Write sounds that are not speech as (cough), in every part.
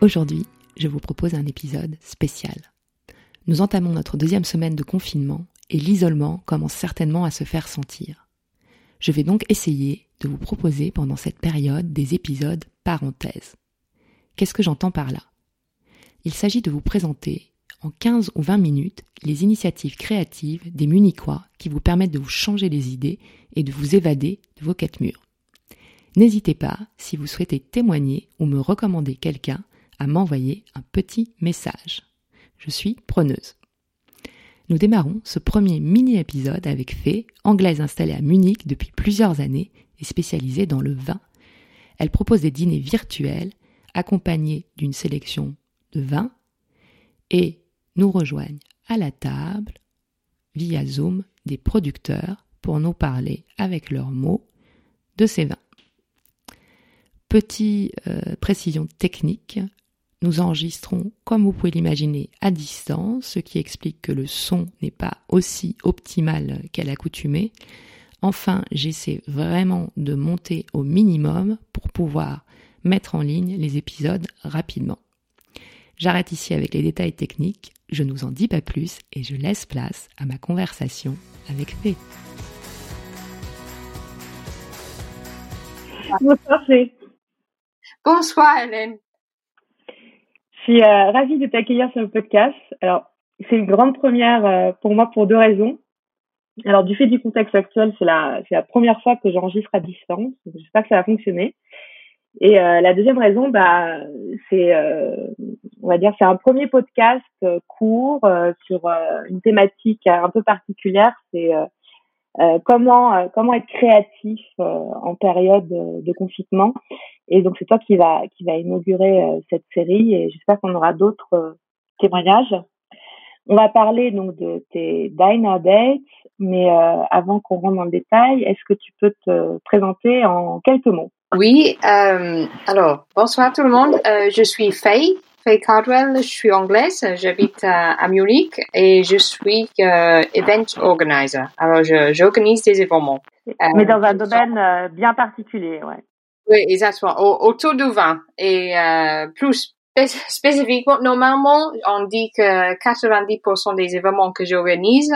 Aujourd'hui, je vous propose un épisode spécial. Nous entamons notre deuxième semaine de confinement et l'isolement commence certainement à se faire sentir. Je vais donc essayer de vous proposer pendant cette période des épisodes parenthèses. Qu'est-ce que j'entends par là? Il s'agit de vous présenter en 15 ou 20 minutes les initiatives créatives des Munichois qui vous permettent de vous changer les idées et de vous évader de vos quatre murs. N'hésitez pas, si vous souhaitez témoigner ou me recommander quelqu'un, à m'envoyer un petit message. Je suis preneuse. Nous démarrons ce premier mini-épisode avec Fée, anglaise installée à Munich depuis plusieurs années et spécialisée dans le vin. Elle propose des dîners virtuels accompagnés d'une sélection de vins et nous rejoignent à la table via Zoom des producteurs pour nous parler avec leurs mots de ces vins. Petite euh, précision technique, nous enregistrons, comme vous pouvez l'imaginer, à distance, ce qui explique que le son n'est pas aussi optimal qu'à l'accoutumée. Enfin, j'essaie vraiment de monter au minimum pour pouvoir mettre en ligne les épisodes rapidement. J'arrête ici avec les détails techniques, je ne vous en dis pas plus et je laisse place à ma conversation avec Fée. Bonsoir Fée. Bonsoir Hélène. Je suis euh, ravie de t'accueillir sur le podcast. Alors, c'est une grande première euh, pour moi pour deux raisons. Alors, du fait du contexte actuel, c'est la, c'est la première fois que j'enregistre à distance. J'espère que ça va fonctionner. Et euh, la deuxième raison, bah, c'est, on va dire, c'est un premier podcast court sur une thématique un peu particulière. C'est comment comment être créatif en période de confinement. Et donc c'est toi qui va qui va inaugurer euh, cette série et j'espère qu'on aura d'autres euh, témoignages. On va parler donc de tes diner dates, mais euh, avant qu'on rentre dans le détail, est-ce que tu peux te présenter en quelques mots? Oui, alors bonsoir tout le monde. je suis Faye, Faye Cardwell. Je suis anglaise, j'habite à, Munich et je suis event organizer. Alors j'organise des événements. mais dans un domaine bien particulier, ouais. Oui, exactement. autour du vin. Et euh, plus spécifiquement, normalement, on dit que 90% des événements que j'organise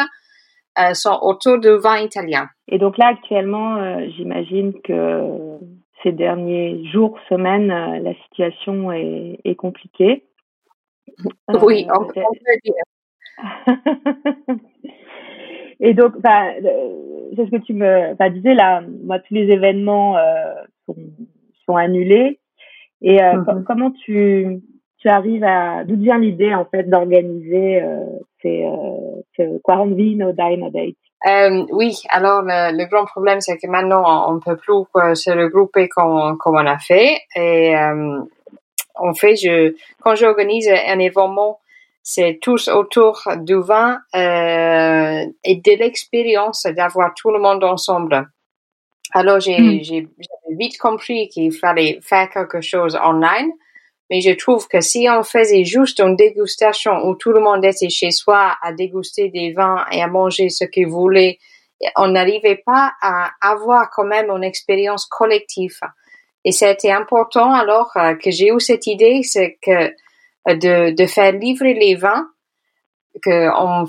euh, sont autour du vin italien. Et donc là, actuellement, euh, j'imagine que ces derniers jours, semaines, la situation est, est compliquée. oui, on, peut dire. (laughs) Et donc, bah, c'est ce que tu me bah, disais là. Moi, tous les événements sont, sont annulés. Et euh, mhm. comment tu, tu arrives à d'où vient l'idée en fait d'organiser euh, ces, euh, ces quarantine ou dine date euh, oui, alors le, le grand problème c'est que maintenant on, ne peut plus se regrouper comme, comme on a fait et euh, en fait je quand j'organise un événement c'est tous autour du vin euh, et de l'expérience d'avoir tout le monde ensemble. Alors, j'ai, hmm. vite compris qu'il fallait faire quelque chose online. Mais je trouve que si on faisait juste une dégustation où tout le monde était chez soi à déguster des vins et à manger ce qu'il voulait, on n'arrivait pas à avoir quand même une expérience collective. Et c'était important alors euh, que j'ai eu cette idée, c'est que euh, de, de faire livrer les vins, que on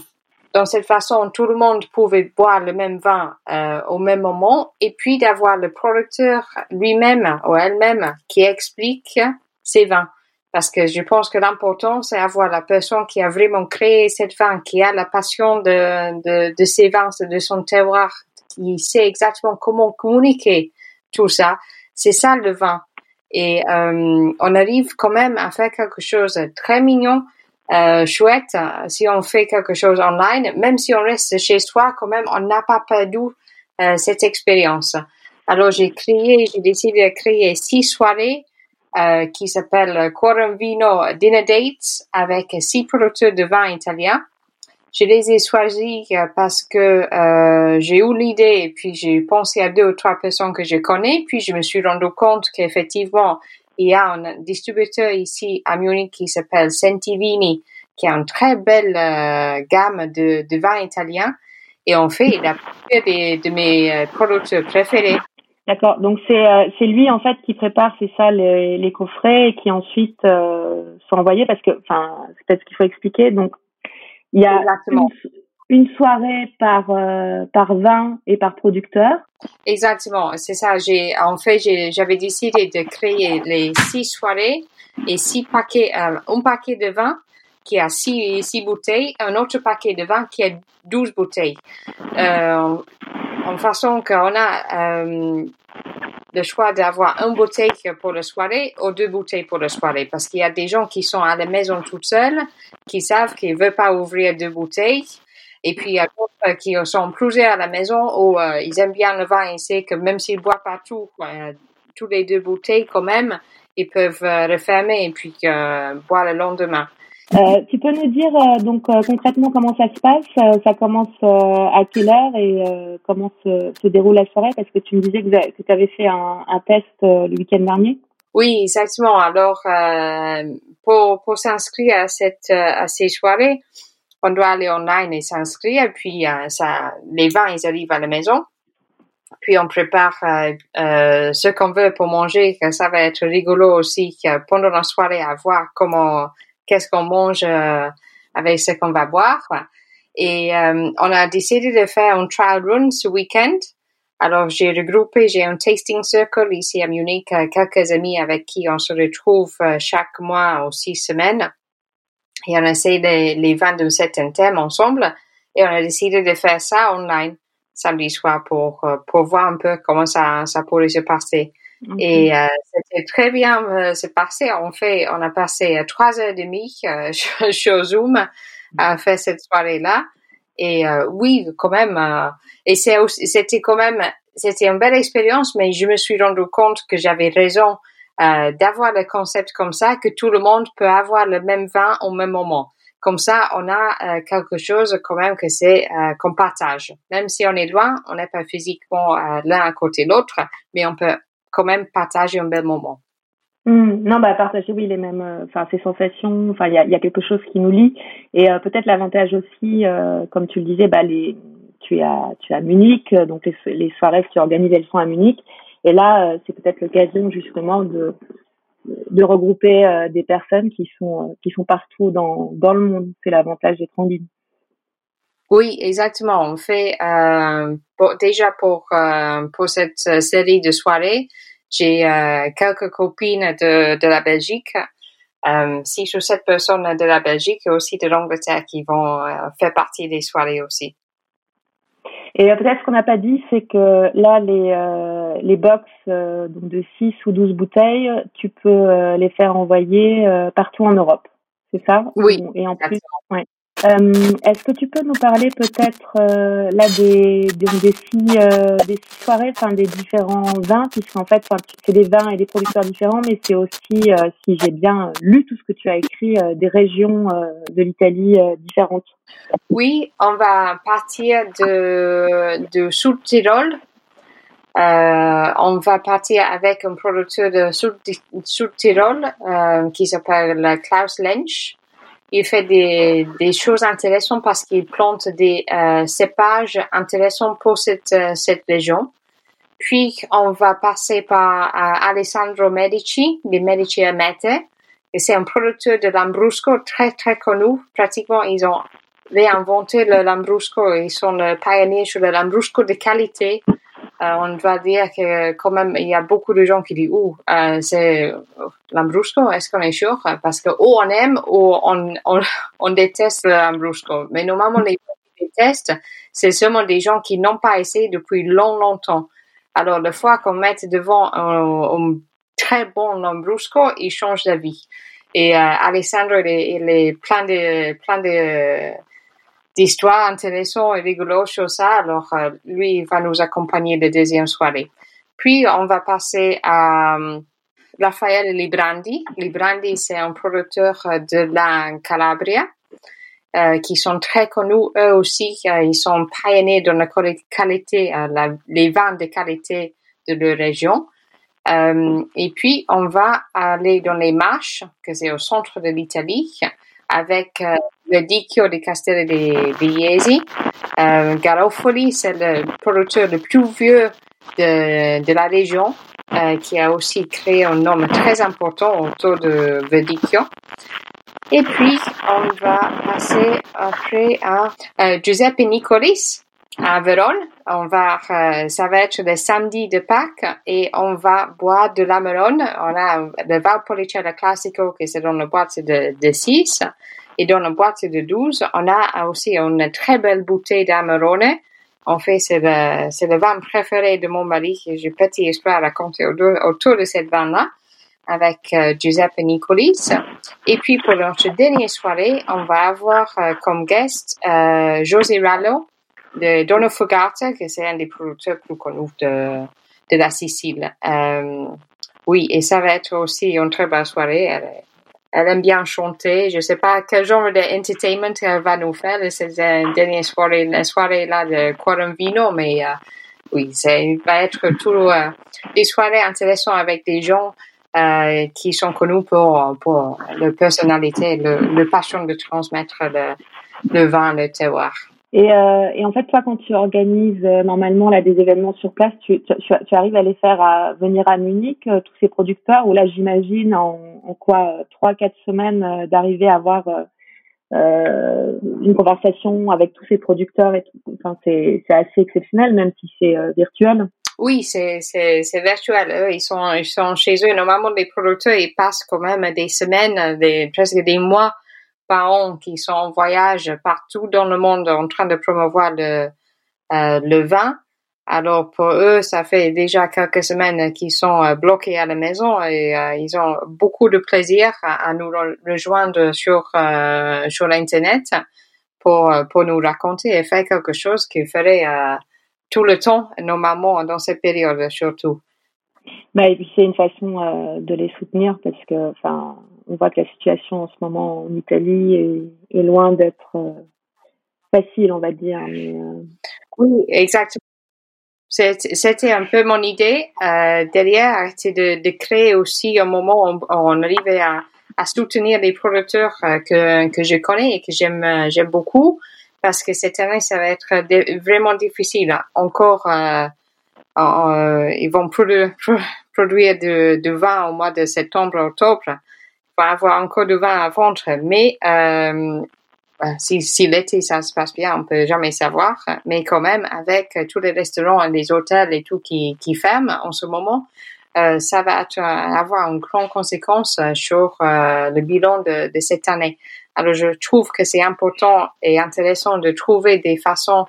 dans cette façon, tout le monde pouvait boire le même vin euh, au même moment, et puis d'avoir le producteur lui-même ou elle-même qui explique ses vins. Parce que je pense que l'important, c'est avoir la personne qui a vraiment créé cette vin, qui a la passion de, de, de ses vins, de son terroir, qui sait exactement comment communiquer tout ça. C'est ça le vin. Et euh, on arrive quand même à faire quelque chose de très mignon euh, chouette euh, si on fait quelque chose online, même si on reste chez soi, quand même, on n'a pas perdu euh, cette expérience. Alors j'ai créé, j'ai décidé de créer six soirées euh, qui s'appelle Quorum Dinner Dates avec six producteurs de vin italiens. Je les ai choisis euh, parce que euh, j'ai eu l'idée et puis j'ai pensé à deux ou trois personnes que je connais, puis je me suis rendu compte qu'effectivement, il y a un distributeur ici à Munich qui s'appelle Sentivini, qui a une très belle euh, gamme de, de vins italiens. Et en fait, il a de mes producteurs préférés. D'accord. Donc c'est euh, c'est lui en fait qui prépare c'est ça les, les coffrets et qui ensuite euh, sont envoyés parce que enfin c'est peut-être ce qu'il faut expliquer. Donc il y a une, une, soirée par euh, par vin et par producteur. Exactement, c'est ça. J'ai en fait j'avais décidé de créer les six soirées et six paquets, un paquet de vin qui a six, six bouteilles, un autre paquet de vin qui a douze bouteilles. Euh, en façon qu'on a euh, le choix d'avoir une bouteille pour la soirée ou deux bouteilles pour la soirée. Parce qu'il y a des gens qui sont à la maison toutes seules, qui savent qu'ils ne veulent pas ouvrir deux bouteilles. Et puis, il y a d'autres qui sont plusieurs à la maison où euh, ils aiment bien le vin et c'est que même s'ils boivent pas tout, euh, tous les deux bouteilles quand même, ils peuvent euh, refermer et puis boire le lendemain. Euh, tu peux nous dire euh, donc euh, concrètement comment ça se passe Ça commence à quelle heure et comment se, déroule la soirée? Parce que tu me disais que tu avais fait un, test le week-end dernier. Oui, exactement. Alors, pour, pour s'inscrire à cette à ces soirées, on doit aller online et s'inscrire. Puis ça, les vins ils arrivent à la maison. Puis on prépare ce qu'on veut pour manger. Ça va être rigolo aussi pendant la soirée à voir comment qu'est-ce qu'on mange euh, avec ce qu'on va boire. Et euh, on a décidé de faire un trial run ce week-end. Alors j'ai regroupé, j'ai un tasting circle ici à Munich, euh, quelques amis avec qui on se retrouve chaque mois ou six semaines. Et on essaie les, les vins d'un certain thème ensemble. Et on a décidé de faire ça online samedi soir pour, pour voir un peu comment ça, ça pourrait se passer. Et euh, c'était très bien euh, c'est passé. On fait, on a passé euh, trois heures et demie euh, (laughs) sur Zoom à faire cette soirée-là. Et euh, oui, quand même. et c'est c'était quand même, c'était une belle expérience, mais je me suis rendu compte que j'avais raison d'avoir le concept comme ça, que tout le monde peut avoir le même vin au même moment. Comme ça, on a quelque chose quand même que c'est qu'on partage. Même si on est loin, on n'est pas physiquement l'un à côté de l'autre, mais on peut quand même partager un bel moment. Hmm. non, bah partager, oui, les mêmes, euh, enfin ces sensations. Enfin, il y a, quelque chose qui nous lie. Et euh, peut-être l'avantage aussi, euh, comme tu le disais, bah les, tu es à, tu es à Munich, donc les, les soirées que tu organises, elles sont à Munich. Et là, c'est peut-être l'occasion justement de de regrouper des personnes qui sont qui sont partout dans dans le monde. C'est l'avantage d'être en ligne. Oui, exactement. On fait euh, déjà pour euh, pour cette série de soirées, j'ai euh, quelques copines de de la Belgique, euh, six ou sept personnes de la Belgique et aussi de l'Angleterre qui vont euh, faire partie des soirées aussi. Et peut-être ce qu'on n'a pas dit, c'est que là, les, les box donc de 6 ou 12 bouteilles, tu peux les faire envoyer partout en Europe. C'est ça? Oui. Et en plus, ouais. Euh, Est-ce que tu peux nous parler peut-être euh, là des, des, des, six, euh, des six soirées, enfin des différents vins, puisqu'en fait c'est des vins et des producteurs différents, mais c'est aussi, euh, si j'ai bien lu tout ce que tu as écrit, euh, des régions euh, de l'Italie différentes. Oui, on va partir de, de Sud-Tirol. on va partir avec un producteur de Sud-Tirol qui s'appelle Klaus Lensch il fait des, des choses intéressantes parce qu'il plante des euh, cépages intéressants pour cette, euh, cette région. Puis, on va passer par euh, Alessandro Medici, des Medici Amete. Et c'est un producteur de Lambrusco très, très connu. Pratiquement, ils ont réinventé le Lambrusco. Ils sont le pionnier sur le Lambrusco de qualité. Euh, on doit dire que quand même il y a beaucoup de gens qui disent oh euh, c'est l'ambrusco est-ce qu'on est sûr? Parce que ou on aime ou on, on, (laughs) on déteste l'ambrusco mais normalement les gens qui détestent c'est seulement des gens qui n'ont pas essayé depuis long longtemps. Alors la fois qu'on met devant un, un très bon lambrusco il change d'avis. Et euh, Alessandro il est, il est plein de plein de d'histoires intéressantes et rigolo sur ça. Alors, euh, lui, il va nous accompagner de deuxième soirée. Puis, on va passer à, Raphaël Librandi. Librandi, c'est un producteur de la Calabria. Euh, qui sont très connus eux aussi. Euh, ils sont pionniers dans la qualité, euh, les vins de qualité de leur région. Euh, et puis, on va aller dans les marches, que c'est au centre de l'Italie, avec euh, le Dicchio di Castello di Viesi. Euh, Garofoli, c'est le producteur le plus vieux de, de la région, qui a aussi créé un nom très important autour de Verdicchio. Et puis, on va passer après à euh, Giuseppe Nicolis à Vérone. On va, euh, ça va être le samedi de Pâques et on va boire de l'Amarone. On a le Valpolicella Classico qui c'est dans la boîte de, de 6 et dans la boîte de 12. On a aussi une très belle bouteille d'Amarone. En fait, c'est le, le vin préféré de mon mari j'ai petit espoir à raconter autour de cette vin-là avec euh, Giuseppe Nicolis. Et puis pour notre dernière soirée, on va avoir euh, comme guest euh, José Rallo de Dono Fogata, que c'est un des producteurs plus connus de, de la Sicile. Euh, oui, et ça va être aussi une très belle soirée. Elle, elle aime bien chanter. Je sais pas quel genre d'entertainment elle va nous faire. C'est une dernière soirée, la soirée là de Quorum Vino, mais oui, ça va être toujours des soirées intéressantes avec des gens euh, qui sont connus pour, pour leur personnalité, le, le passion de transmettre le, le vin, le terroir. Et, euh, et, en fait, toi, quand tu organises euh, normalement là des événements sur place, tu, arrives à les faire à venir à Munich, euh, tous ces producteurs, ou là, j'imagine en, quoi trois, quatre semaines d'arriver à avoir une conversation avec tous ces producteurs c'est assez exceptionnel, même si c'est virtuel. Oui, c'est virtuel. Ils sont chez eux. Normalement, les producteurs ils passent quand même des semaines, presque des mois par an, qui sont en voyage partout dans le monde en train de promouvoir le euh, le vin. Alors pour eux, ça fait déjà quelques semaines qu'ils sont euh, bloqués à la maison et euh, ils ont beaucoup de plaisir à, nous rejoindre sur euh, sur l'internet pour pour nous raconter et faire quelque chose qui ferait tout le temps, normalement, dans cette période surtout. Bah, et puis c'est une façon de les soutenir parce que, enfin, on voit que la situation en ce moment en Italie est, loin d'être euh, facile, on va dire. Euh... Oui, exactement. C'était un peu mon idée euh, derrière, c'est de, créer aussi un moment où on, arrivait à, soutenir les producteurs que, que je connais et que j'aime beaucoup parce que cette année, ça va être vraiment difficile. Encore, ils vont (laughs) produire du, vin au mois de septembre, octobre. Va avoir encore du vin à vendre, mais euh, ben, si, si l'été ça se passe bien, on peut jamais savoir. Mais quand même, avec tous les restaurants et les hôtels et tout qui, qui ferment en ce moment, euh, ça va être, avoir une grande conséquence sur euh, le bilan de, de cette année. Alors, je trouve que c'est important et intéressant de trouver des façons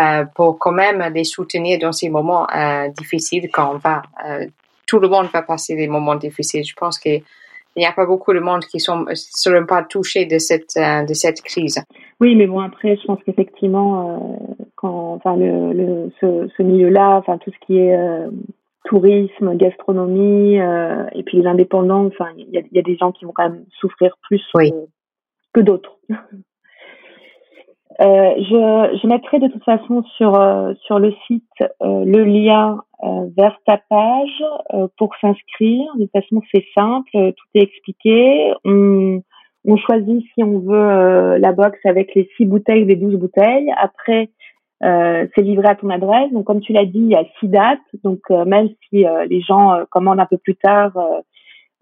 euh, pour quand même les soutenir dans ces moments euh, difficiles quand on va. Euh, tout le monde va passer des moments difficiles. Je pense qu'il n'y a pas beaucoup de monde qui sont seront pas touchés de cette euh, de cette crise. Oui, mais bon après, je pense qu'effectivement, euh, quand enfin le, le ce, ce milieu-là, enfin tout ce qui est tourisme, gastronomie et puis les indépendants, enfin il y a, y a, des gens qui vont quand même souffrir plus oui que d'autres. (laughs) Euh, je, je, mettrai de toute façon sur euh, sur le site euh, le lien euh, vers ta page euh, pour s'inscrire. De toute façon, c'est simple, tout est expliqué. On, on choisit si on veut la box avec les six bouteilles, les douze bouteilles. Après, c'est livré à ton adresse. Donc, comme tu l'as dit, il y a six dates. Donc, même si les gens commandent un peu plus tard,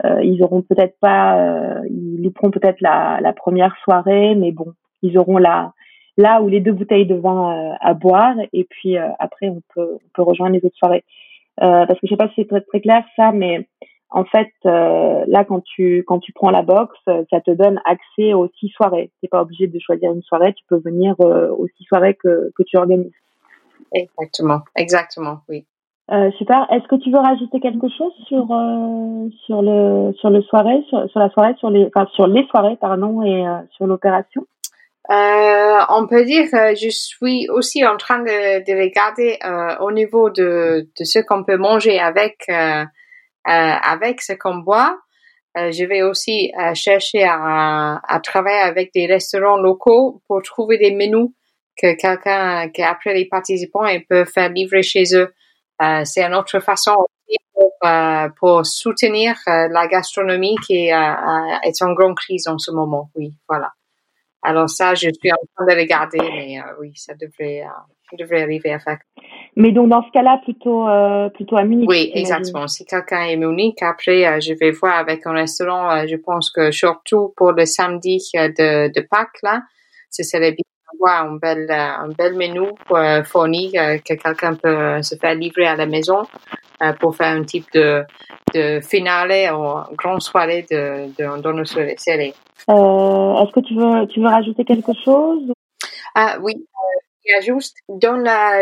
euh, ils auront peut-être pas, euh, ils louperont peut-être la, la, première soirée, mais bon, ils auront la là où les deux bouteilles de vin euh, à boire et puis après on peut on peut rejoindre les autres soirées. parce que je sais pas si c'est très, très clair ça, mais en fait, euh, là, quand tu quand tu prends la box, ça te donne accès aux six soirées. T'es pas obligé de choisir une soirée, tu peux venir euh, aux six soirées que que tu organises. Exactement, exactement, oui. Euh, super. Est-ce que tu veux rajouter quelque chose sur euh, sur le sur le soirée sur, sur la soirée sur les enfin, sur les soirées pardon et euh, sur l'opération? Euh, On peut dire que je suis aussi en train de, de regarder euh, au niveau de de ce qu'on peut manger avec avec ce qu'on boit, je vais aussi chercher à, à travailler avec des restaurants locaux pour trouver des menus que quelqu'un, qu'après les participants, ils peuvent faire livrer chez eux. Euh, c'est une autre façon pour, euh, pour soutenir euh, la gastronomie qui est en grande crise en ce moment. Oui, voilà. Alors ça, je suis en train de regarder, mais oui, ça devrait, devrait arriver à faire. Mais donc dans ce cas-là, plutôt plutôt à Munich. Oui, exactement. Si quelqu'un est Munich, après je vais voir avec un restaurant. je pense que surtout pour le samedi de, de Pâques là, ce serait bien un bel, un bel menu euh, fourni euh, que quelqu'un peut se faire livrer à la maison euh, pour faire un type de, de finale ou grande soirée de, de, dans nos séries. Est-ce que tu veux, tu veux rajouter quelque chose? Ah oui, il y a juste dans la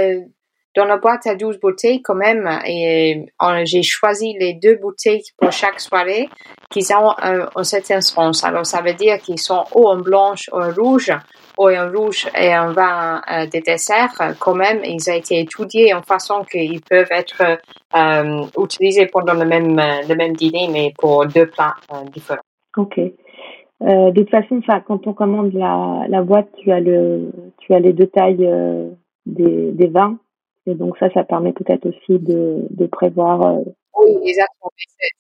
dans la boîte à 12 bouteilles quand même et j'ai choisi les deux bouteilles pour chaque soirée qui ont un, certain sens. Alors ça veut dire qu'ils sont ou en blanche ou en rouge ou en rouge et un vin euh, de dessert. Quand même, ils ont été étudiés en façon qu'ils peuvent être euh, utilisés pendant le même le même dîner mais pour deux plats euh, différents. Ok. De toute façon, quand on commande la, la boîte, tu as le, tu as les deux tailles des, des vins et donc ça, ça permet peut-être aussi de, de prévoir. Euh, oui, exactement.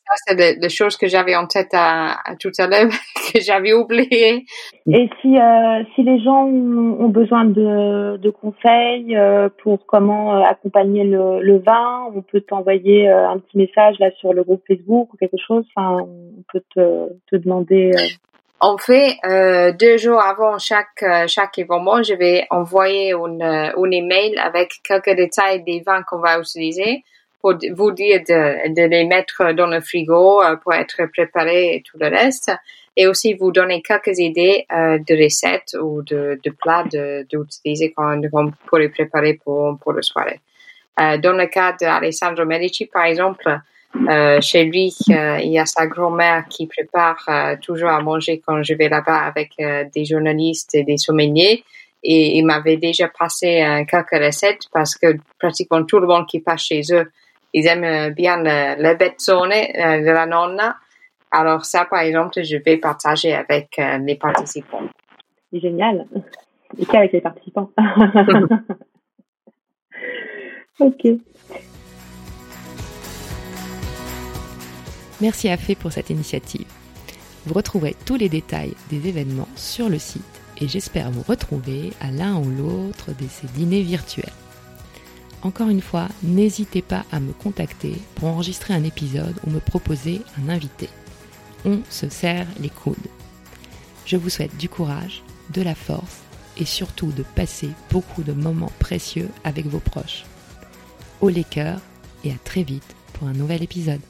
Ça, c'est des choses que j'avais en tête à, tout à l'heure, (laughs) que j'avais oublié. Et si, euh, si les gens ont besoin de, de conseils euh, pour comment accompagner le, le vin, on peut t'envoyer un petit message là sur le groupe Facebook ou quelque chose. Enfin, on peut te, te demander. En fait, euh, deux jours avant chaque euh, chaque événement, je vais envoyer une, euh, un email avec quelques détails des vins qu'on va utiliser pour vous dire de, de les mettre dans le frigo euh, pour être préparés et tout le reste. Et aussi vous donner quelques idées euh, de recettes ou de, de plats d'utiliser quand, pour les préparer pour, pour le soirée. Euh, dans le cas d'Alessandro Medici, par exemple, euh, chez lui, euh, il y a sa grand-mère qui prépare euh, toujours à manger quand je vais là-bas avec des journalistes et des sommeliers. Et il m'avait déjà passé quelques recettes parce que pratiquement tout le monde qui passe chez eux, ils aiment bien le, le bezzone de la nonna. Alors ça, par exemple, je vais partager avec les participants. C'est génial. Et qu'avec les participants? (laughs) (laughs) ok. Merci à Fé pour cette initiative. Vous retrouverez tous les détails des événements sur le site et j'espère vous retrouver à l'un ou l'autre de ces dîners virtuels. Encore une fois, n'hésitez pas à me contacter pour enregistrer un épisode ou me proposer un invité. On se serre les coudes. Je vous souhaite du courage, de la force et surtout de passer beaucoup de moments précieux avec vos proches. Au les cœurs et à très vite pour un nouvel épisode.